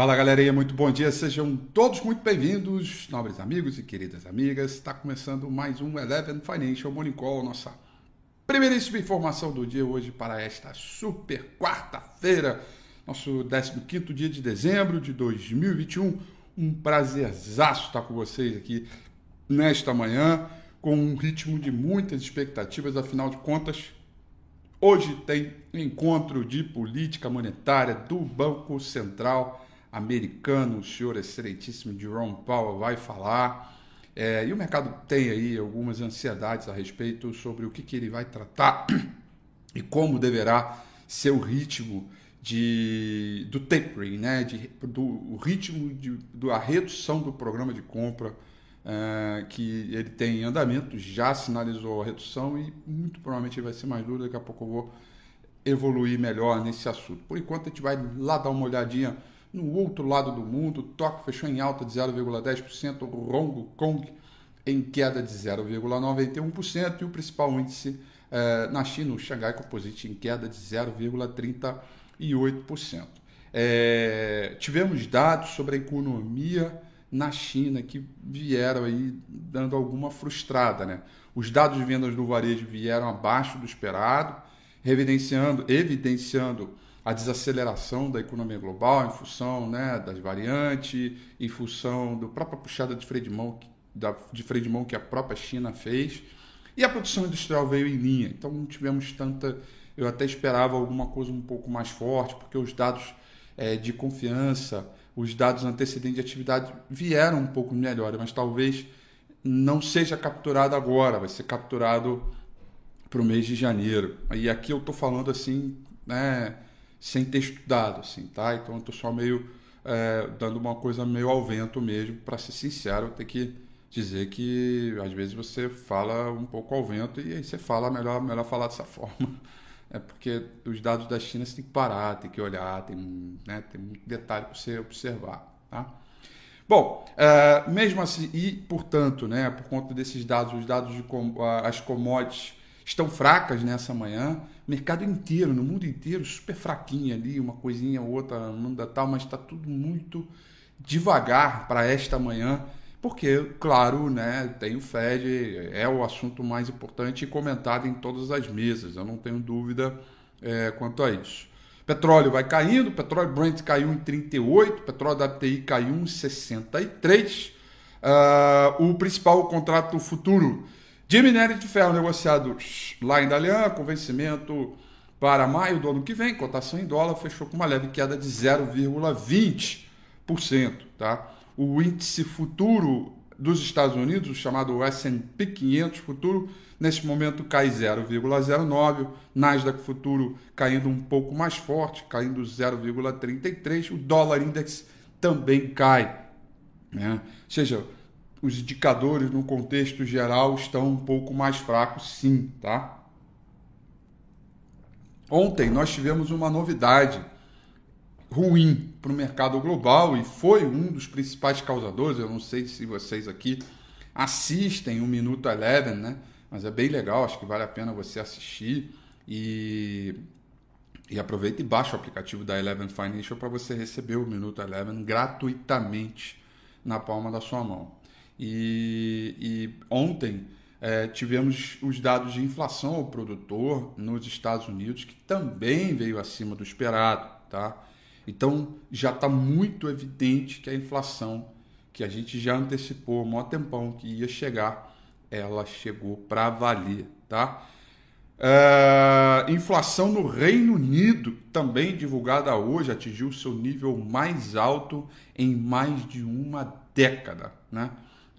Fala galerinha, muito bom dia, sejam todos muito bem-vindos, nobres amigos e queridas amigas. Está começando mais um Eleven Financial Morning Call, nossa primeiríssima informação do dia hoje para esta super quarta-feira, nosso 15 dia de dezembro de 2021. Um prazerzaço estar com vocês aqui nesta manhã, com um ritmo de muitas expectativas, afinal de contas, hoje tem encontro de política monetária do Banco Central americano, o senhor excelentíssimo Jerome Powell vai falar. É, e o mercado tem aí algumas ansiedades a respeito sobre o que, que ele vai tratar e como deverá ser o ritmo de, do tapering, né? de, do o ritmo de, da redução do programa de compra é, que ele tem em andamento, já sinalizou a redução e muito provavelmente vai ser mais duro. Daqui a pouco eu vou evoluir melhor nesse assunto. Por enquanto, a gente vai lá dar uma olhadinha no outro lado do mundo, Tóquio fechou em alta de 0,10%, Hong Kong em queda de 0,91% e o principal índice eh, na China, o Xangai Composite, em queda de 0,38%. É, tivemos dados sobre a economia na China que vieram aí dando alguma frustrada. Né? Os dados de vendas do varejo vieram abaixo do esperado, evidenciando, evidenciando a desaceleração da economia global em função né, das variantes, em função da própria puxada de freio de mão, da, de freio de mão que a própria China fez. E a produção industrial veio em linha. Então não tivemos tanta. Eu até esperava alguma coisa um pouco mais forte, porque os dados é, de confiança, os dados antecedentes de atividade vieram um pouco melhor, mas talvez não seja capturado agora, vai ser capturado para o mês de janeiro. E aqui eu estou falando assim, né? Sem ter estudado, assim, tá? Então eu tô só meio é, dando uma coisa meio ao vento mesmo, para ser sincero, eu tenho que dizer que às vezes você fala um pouco ao vento e aí você fala melhor, melhor falar dessa forma. É porque os dados da China você tem que parar, tem que olhar, tem, né, tem muito detalhe para você observar, tá? Bom, é, mesmo assim, e portanto, né, por conta desses dados, os dados de as commodities estão fracas nessa manhã. Mercado inteiro, no mundo inteiro, super fraquinho ali, uma coisinha ou outra, mundo tal, mas está tudo muito devagar para esta manhã, porque, claro, né, tem o Fed, é o assunto mais importante e comentado em todas as mesas, eu não tenho dúvida é, quanto a isso. Petróleo vai caindo, petróleo Brent caiu em 38, petróleo WTI caiu em 63. Uh, ah, o principal contrato futuro de minério de ferro negociado lá em Dalian, com vencimento para maio do ano que vem, cotação em dólar fechou com uma leve queda de 0,20%. Tá? O índice futuro dos Estados Unidos, o chamado S&P 500 futuro, nesse momento cai 0,09, Nasdaq futuro caindo um pouco mais forte, caindo 0,33, o dólar index também cai. Né? Ou seja, os indicadores no contexto geral estão um pouco mais fracos, sim, tá? Ontem nós tivemos uma novidade ruim para o mercado global e foi um dos principais causadores. Eu não sei se vocês aqui assistem o Minuto Eleven, né? Mas é bem legal, acho que vale a pena você assistir e, e aproveita e baixa o aplicativo da Eleven Financial para você receber o Minuto Eleven gratuitamente na palma da sua mão. E, e ontem é, tivemos os dados de inflação ao produtor nos Estados Unidos, que também veio acima do esperado. Tá? Então já está muito evidente que a inflação, que a gente já antecipou há um tempão que ia chegar, ela chegou para valer. Tá? É, inflação no Reino Unido, também divulgada hoje, atingiu seu nível mais alto em mais de uma década. Né?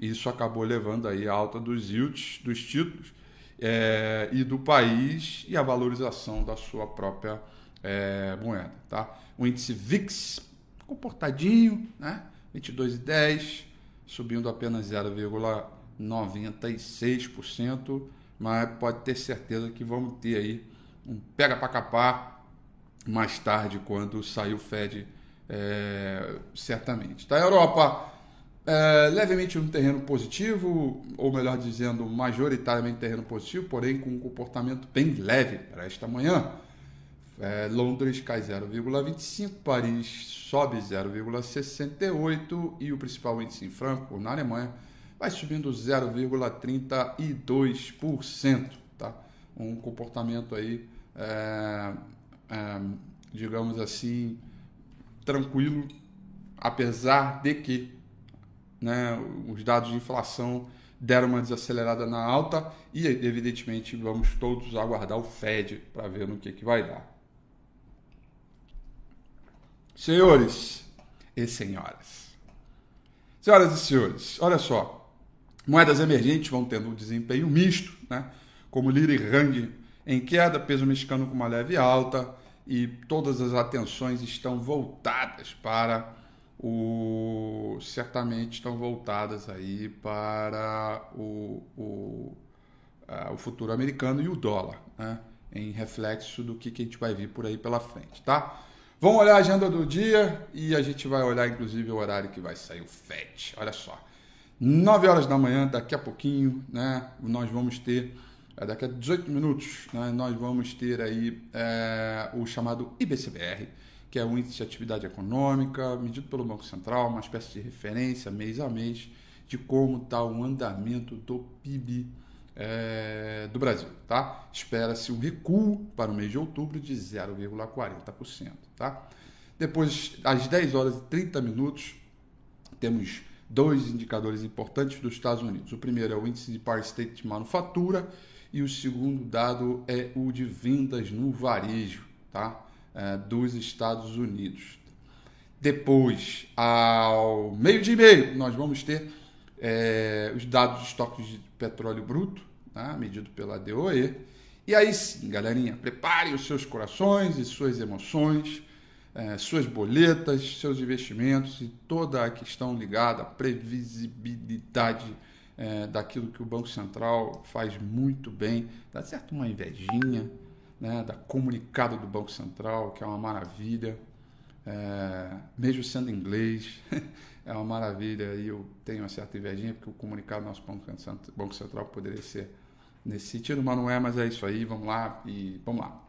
Isso acabou levando aí a alta dos yields, dos títulos é, e do país e a valorização da sua própria é, moeda. Tá? O índice VIX comportadinho, né? 22,10, subindo apenas 0,96%, mas pode ter certeza que vamos ter aí um pega para capar mais tarde quando sair o Fed, é, certamente. Tá? Europa é, levemente no terreno positivo, ou melhor dizendo, majoritariamente terreno positivo, porém com um comportamento bem leve para esta manhã. É, Londres cai 0,25, Paris sobe 0,68 e o principal índice em Franco, na Alemanha, vai subindo 0,32%. Tá? Um comportamento aí, é, é, digamos assim, tranquilo, apesar de que né, os dados de inflação deram uma desacelerada na alta e, evidentemente, vamos todos aguardar o Fed para ver no que, que vai dar. Senhores e senhoras, senhoras e senhores, olha só, moedas emergentes vão tendo um desempenho misto, né? como lira e rang em queda, peso mexicano com uma leve alta e todas as atenções estão voltadas para o certamente estão voltadas aí para o, o, uh, o futuro americano e o dólar, né? em reflexo do que, que a gente vai vir por aí pela frente, tá? Vamos olhar a agenda do dia e a gente vai olhar inclusive o horário que vai sair o FED. Olha só. 9 horas da manhã, daqui a pouquinho, né? Nós vamos ter, é, daqui a 18 minutos, né, nós vamos ter aí é, o chamado IBCBR, que é o Índice de Atividade Econômica, medido pelo Banco Central, uma espécie de referência mês a mês de como está o andamento do PIB é, do Brasil. Tá? Espera-se um recuo para o mês de outubro de 0,40%. Tá? Depois, às 10 horas e 30 minutos, temos dois indicadores importantes dos Estados Unidos. O primeiro é o índice de Par State de manufatura e o segundo dado é o de vendas no varejo tá? É, dos Estados Unidos. Depois, ao meio-dia e meio, nós vamos ter é, os dados de estoques de petróleo bruto, né, medido pela DOE. E aí sim, galerinha, prepare os seus corações e suas emoções, é, suas boletas, seus investimentos e toda a questão ligada à previsibilidade é, daquilo que o Banco Central faz muito bem. Dá certo uma invejinha né, da comunicado do Banco Central, que é uma maravilha, é, mesmo sendo inglês. é uma maravilha e eu tenho uma certa invejinha, porque o comunicado do nosso Banco Central poderia ser nesse sentido, mas não é, mas é isso aí, vamos lá e vamos lá.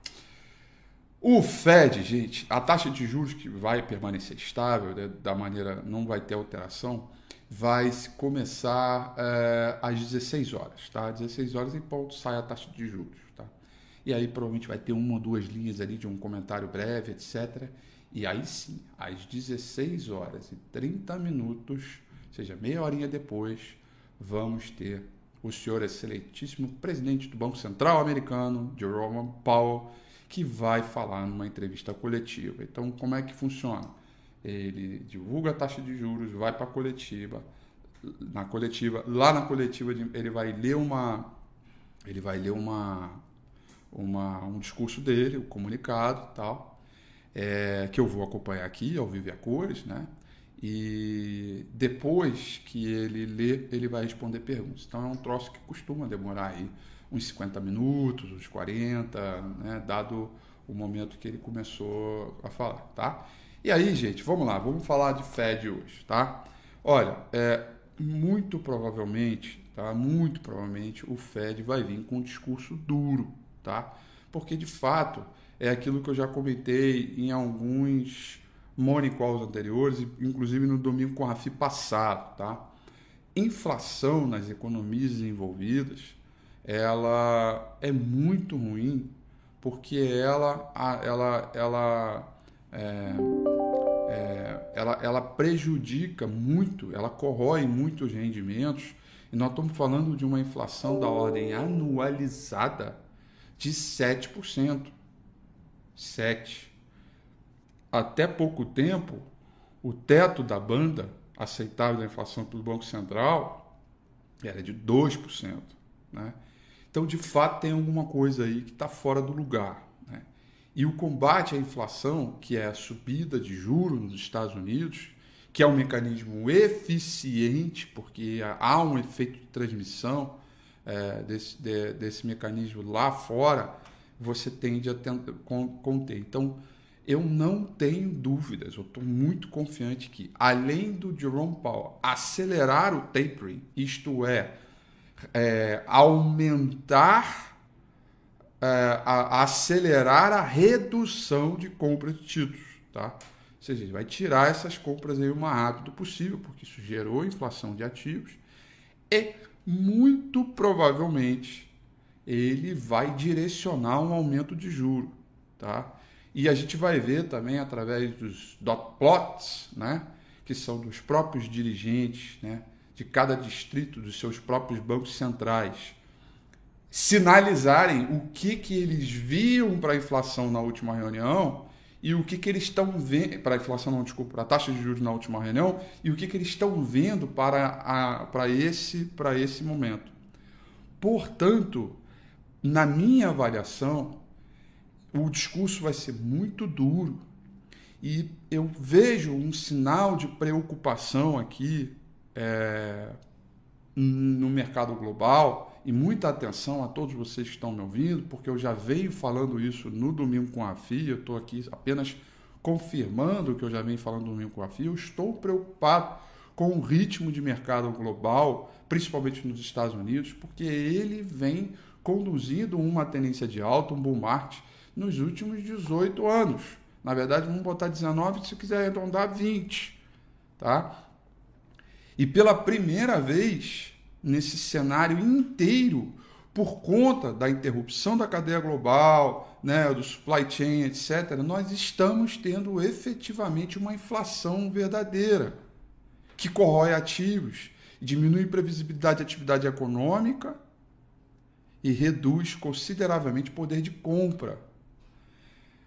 O Fed, gente, a taxa de juros que vai permanecer estável, né, da maneira não vai ter alteração, vai começar é, às 16 horas, tá? Às 16 horas em ponto sai a taxa de juros, tá? E aí provavelmente vai ter uma ou duas linhas ali de um comentário breve, etc. E aí sim, às 16 horas e 30 minutos, ou seja, meia horinha depois, vamos ter o senhor excelentíssimo presidente do Banco Central americano, Jerome Powell, que vai falar numa entrevista coletiva. Então, como é que funciona? Ele divulga a taxa de juros, vai para a coletiva, na coletiva, lá na coletiva ele vai ler uma ele vai ler uma, uma um discurso dele, o um comunicado, tal é, que eu vou acompanhar aqui ao vivo a cores, né? E depois que ele lê, ele vai responder perguntas. Então é um troço que costuma demorar aí uns 50 minutos, uns 40, né? dado o momento que ele começou a falar, tá? E aí, gente, vamos lá, vamos falar de Fed hoje, tá? Olha, é, muito provavelmente, tá? Muito provavelmente o Fed vai vir com um discurso duro, tá? Porque de fato é aquilo que eu já comentei em alguns morning calls anteriores, inclusive no domingo com a Rafi passado, tá? Inflação nas economias envolvidas, ela é muito ruim porque ela, ela, ela, é, é, ela, ela prejudica muito, ela corrói muitos rendimentos. E nós estamos falando de uma inflação da ordem anualizada de 7%. 7. Até pouco tempo, o teto da banda aceitável da inflação pelo Banco Central era de 2%. Né? Então, de fato, tem alguma coisa aí que está fora do lugar. Né? E o combate à inflação, que é a subida de juros nos Estados Unidos, que é um mecanismo eficiente, porque há um efeito de transmissão é, desse, de, desse mecanismo lá fora, você tende a conter. Então, eu não tenho dúvidas, eu estou muito confiante que, além do Jerome Powell acelerar o tapering, isto é, é aumentar é, a, acelerar a redução de compra de títulos, tá? Ou seja, ele vai tirar essas compras aí o mais rápido possível, porque isso gerou inflação de ativos e muito provavelmente ele vai direcionar um aumento de juro, tá? E a gente vai ver também através dos dot plots, né, que são dos próprios dirigentes, né, de cada distrito dos seus próprios bancos centrais, sinalizarem o que, que eles viam para a inflação na última reunião e o que, que eles estão vendo para a inflação, não, desculpa, para a taxa de juros na última reunião e o que, que eles estão vendo para, a, para, esse, para esse momento. Portanto, na minha avaliação, o discurso vai ser muito duro e eu vejo um sinal de preocupação aqui é, no mercado global e muita atenção a todos vocês que estão me ouvindo, porque eu já venho falando isso no domingo com a FIA, eu estou aqui apenas confirmando o que eu já venho falando no domingo com a FIA, eu estou preocupado com o ritmo de mercado global, principalmente nos Estados Unidos, porque ele vem conduzindo uma tendência de alta, um bull market, nos últimos 18 anos. Na verdade, vamos botar 19, se quiser arredondar, 20. Tá? E pela primeira vez, nesse cenário inteiro por conta da interrupção da cadeia global, né, do supply chain, etc., nós estamos tendo efetivamente uma inflação verdadeira que corrói ativos, diminui previsibilidade de atividade econômica e reduz consideravelmente o poder de compra.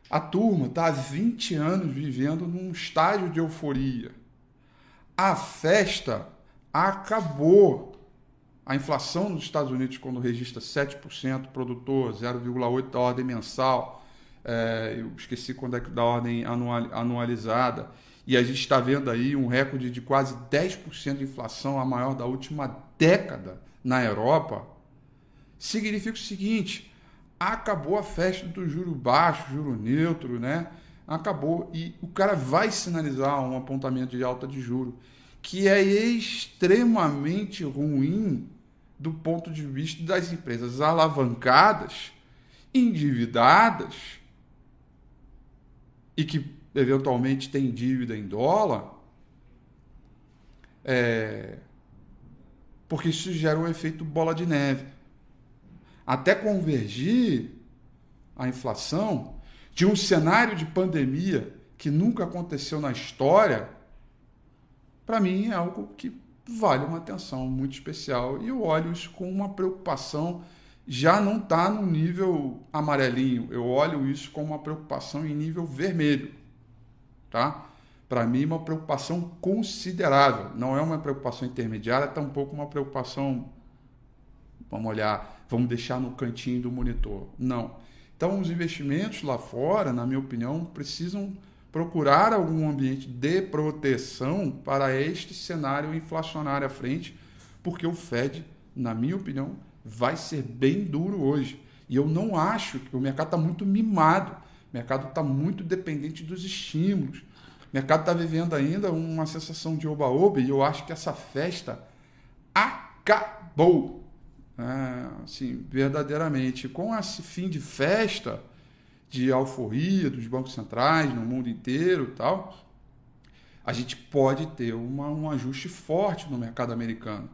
A turma está há 20 anos vivendo num estágio de euforia. A festa acabou. A inflação nos Estados Unidos, quando registra 7%, produtor 0,8% da ordem mensal, é, eu esqueci quando é que da ordem anual, anualizada, e a gente está vendo aí um recorde de quase 10% de inflação, a maior da última década na Europa, significa o seguinte: acabou a festa do juro baixo, juro neutro, né? Acabou. E o cara vai sinalizar um apontamento de alta de juro, que é extremamente ruim do ponto de vista das empresas alavancadas, endividadas e que eventualmente têm dívida em dólar, é, porque isso gera um efeito bola de neve. Até convergir a inflação de um cenário de pandemia que nunca aconteceu na história, para mim é algo que vale uma atenção muito especial e eu olho isso com uma preocupação. Já não está no nível amarelinho, eu olho isso com uma preocupação em nível vermelho, tá? Para mim, uma preocupação considerável. Não é uma preocupação intermediária, tampouco uma preocupação, vamos olhar, vamos deixar no cantinho do monitor. Não. Então, os investimentos lá fora, na minha opinião, precisam procurar algum ambiente de proteção para este cenário inflacionário à frente, porque o Fed, na minha opinião, vai ser bem duro hoje. E eu não acho que o mercado está muito mimado, o mercado está muito dependente dos estímulos. O mercado está vivendo ainda uma sensação de oba-oba e eu acho que essa festa acabou. É, assim, verdadeiramente. Com esse fim de festa, de alforria dos bancos centrais no mundo inteiro tal, a gente pode ter uma, um ajuste forte no mercado americano.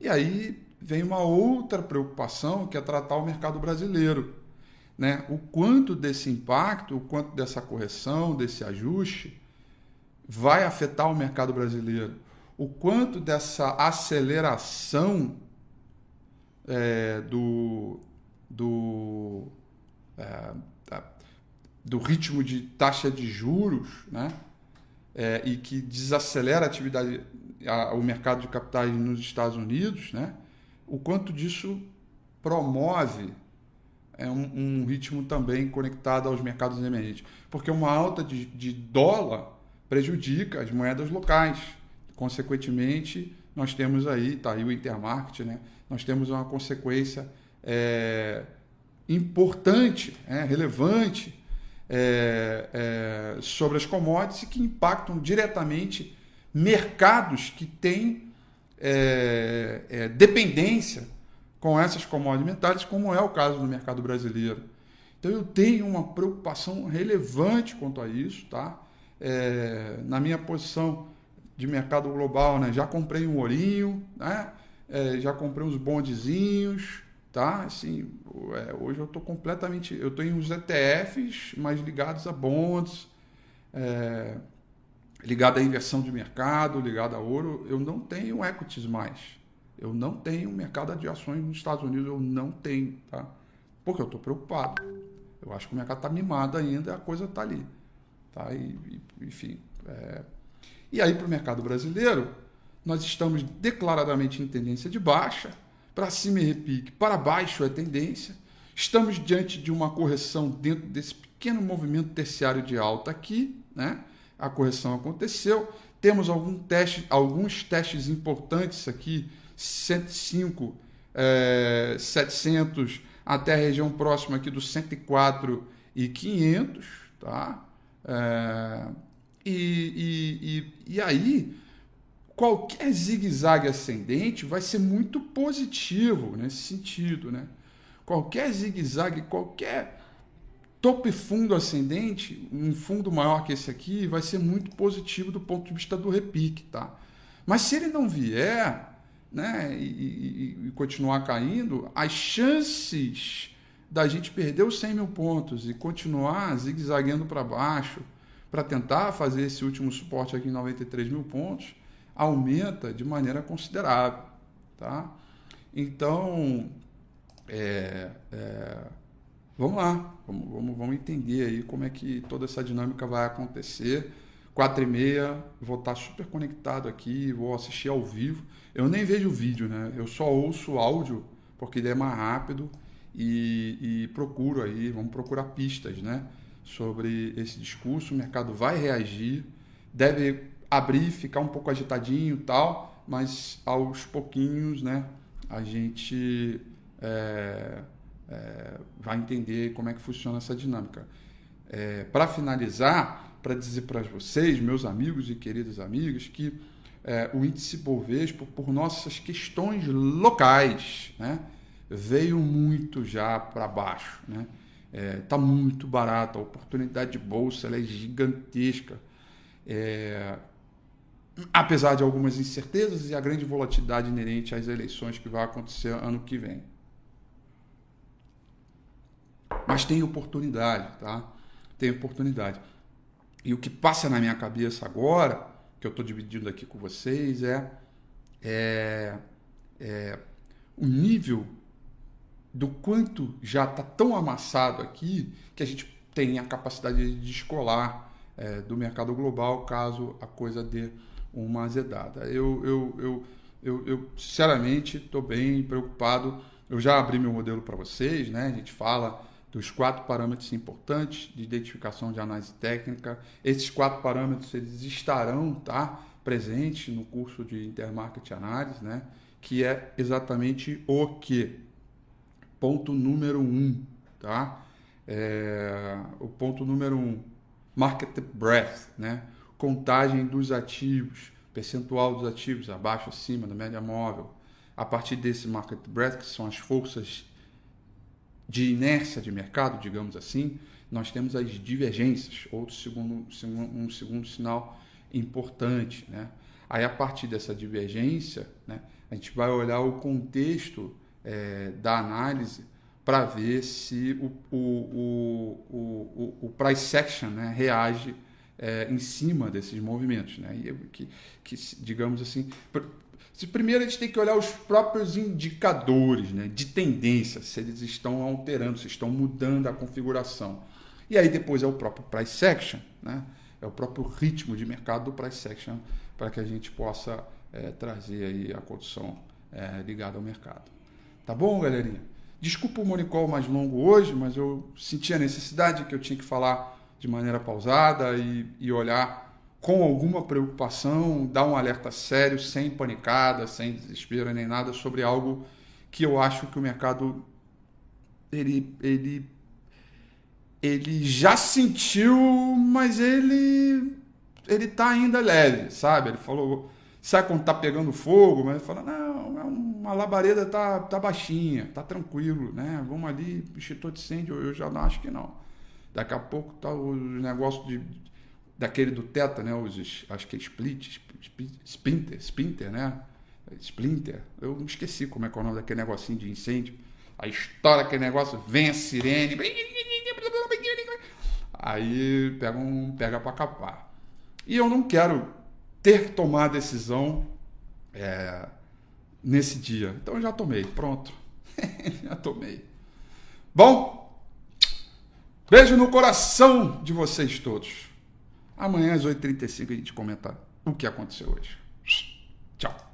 E aí vem uma outra preocupação que é tratar o mercado brasileiro. Né? O quanto desse impacto, o quanto dessa correção, desse ajuste vai afetar o mercado brasileiro. O quanto dessa aceleração é, do, do é, do ritmo de taxa de juros, né? É, e que desacelera a atividade, a, o mercado de capitais nos Estados Unidos, né? O quanto disso promove é um, um, ritmo também conectado aos mercados emergentes, porque uma alta de, de dólar prejudica as moedas locais. Consequentemente, nós temos aí, tá aí o intermarket, né? Nós temos uma consequência é, importante, é, relevante é, é, sobre as commodities que impactam diretamente mercados que têm é, é, dependência com essas commodities metálicas, como é o caso do mercado brasileiro. Então eu tenho uma preocupação relevante quanto a isso, tá? É, na minha posição de mercado global, né? Já comprei um ourinho, né? É, já comprei uns bondezinhos, tá? Assim, é, hoje eu estou completamente, eu tenho uns ETFs mais ligados a bonds, é, ligado à inversão de mercado, ligado a ouro. Eu não tenho equities mais. Eu não tenho mercado de ações nos Estados Unidos, eu não tenho, tá? Porque eu estou preocupado. Eu acho que o mercado está mimado ainda, a coisa está ali, tá? E, e enfim. É... E aí para o mercado brasileiro, nós estamos declaradamente em tendência de baixa, para cima é repique, para baixo é tendência. Estamos diante de uma correção dentro desse pequeno movimento terciário de alta aqui, né? A correção aconteceu. Temos algum teste, alguns testes importantes aqui 105, é, 700 até a região próxima aqui dos 104 e 500, tá? É, e, e, e, e aí, qualquer zigue-zague ascendente vai ser muito positivo nesse sentido, né? Qualquer zigue-zague, qualquer topo e fundo ascendente, um fundo maior que esse aqui, vai ser muito positivo do ponto de vista do repique, tá? Mas se ele não vier, né, e, e, e, continuar caindo, as chances da gente perder os 100 mil pontos e continuar zigue-zagueando para baixo para tentar fazer esse último suporte aqui em 93 mil pontos aumenta de maneira considerável, tá? Então, é, é, vamos lá, vamos, vamos, vamos entender aí como é que toda essa dinâmica vai acontecer. Quatro e meia, vou estar super conectado aqui, vou assistir ao vivo. Eu nem vejo o vídeo, né? Eu só ouço o áudio, porque ele é mais rápido e, e procuro aí, vamos procurar pistas, né? Sobre esse discurso, o mercado vai reagir, deve abrir, ficar um pouco agitadinho tal, mas aos pouquinhos, né? A gente é, é, vai entender como é que funciona essa dinâmica. É, para finalizar, para dizer para vocês, meus amigos e queridas amigas, que é, o índice Bovespa, por nossas questões locais, né, veio muito já para baixo. Está né? é, tá muito barato, a oportunidade de bolsa é gigantesca. É, apesar de algumas incertezas e a grande volatilidade inerente às eleições que vai acontecer ano que vem. Mas tem oportunidade, tá? Tem oportunidade. E o que passa na minha cabeça agora, que eu estou dividindo aqui com vocês, é, é, é o nível do quanto já está tão amassado aqui que a gente tem a capacidade de descolar é, do mercado global caso a coisa dê uma azedada. Eu, eu, eu, eu, eu sinceramente, estou bem preocupado. Eu já abri meu modelo para vocês, né? A gente fala dos quatro parâmetros importantes de identificação de análise técnica. Esses quatro parâmetros eles estarão tá, presentes no curso de Intermarket Análise, né, que é exatamente o que? Ponto número um, tá? É, o ponto número um, market breadth, né? Contagem dos ativos, percentual dos ativos, abaixo, acima da média móvel. A partir desse market breadth, que são as forças de inércia de mercado, digamos assim, nós temos as divergências, outro segundo, um segundo sinal importante. Né? Aí, a partir dessa divergência, né, a gente vai olhar o contexto é, da análise para ver se o, o, o, o, o price action né, reage é, em cima desses movimentos. Né? E que, que, digamos assim, Primeiro, a gente tem que olhar os próprios indicadores né, de tendência, se eles estão alterando, se estão mudando a configuração. E aí, depois, é o próprio price action, né? é o próprio ritmo de mercado do price action, para que a gente possa é, trazer aí a condição é, ligada ao mercado. Tá bom, galerinha? Desculpa o monicol mais longo hoje, mas eu senti a necessidade que eu tinha que falar de maneira pausada e, e olhar com alguma preocupação, dar um alerta sério, sem panicada, sem desespero nem nada sobre algo que eu acho que o mercado ele ele ele já sentiu, mas ele ele tá ainda leve, sabe? Ele falou Sabe quando tá pegando fogo, mas fala, não, é uma labareda tá, tá baixinha, tá tranquilo, né? Vamos ali, extintor de incêndio, eu já não acho que não. Daqui a pouco tá o negócio de, daquele do teto, né? Os, acho que é split, splinter, splinter, né? Splinter. Eu me esqueci como é que é o nome daquele negocinho de incêndio. Aí estoura aquele negócio, vem a sirene. Aí pega, um, pega para capar. E eu não quero ter tomado a decisão é, nesse dia. Então eu já tomei, pronto. já tomei. Bom, beijo no coração de vocês todos. Amanhã às 8h35 a gente comenta o que aconteceu hoje. Tchau.